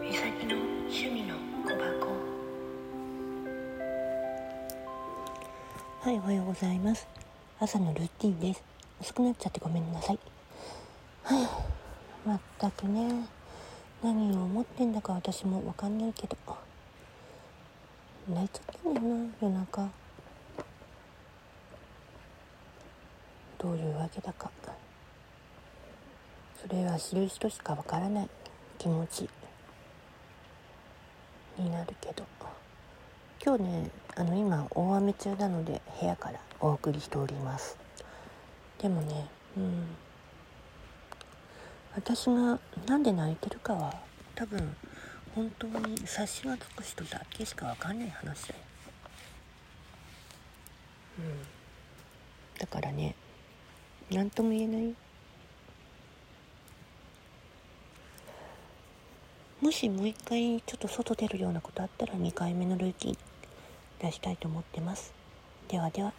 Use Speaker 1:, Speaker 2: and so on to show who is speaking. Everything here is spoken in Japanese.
Speaker 1: みさきの趣味の小箱。はいおはようございます。朝のルーティンです。遅くなっちゃってごめんなさい。はいまったくね。何を思ってんだか私もわかんないけど。泣いちゃったんだよな夜中。どういうわけだか。それは知る人しかわからない。気持ち。になるけど。今日ねあの今大雨中なので部屋からお送りしております。でもねうん。私がなんで泣いてるかは多分本当に察しがつく人だけしかわかんない話だよ。うん。だからね何とも言えないもしもう一回ちょっと外出るようなことあったら2回目のルーキー出したいと思ってます。ではでは。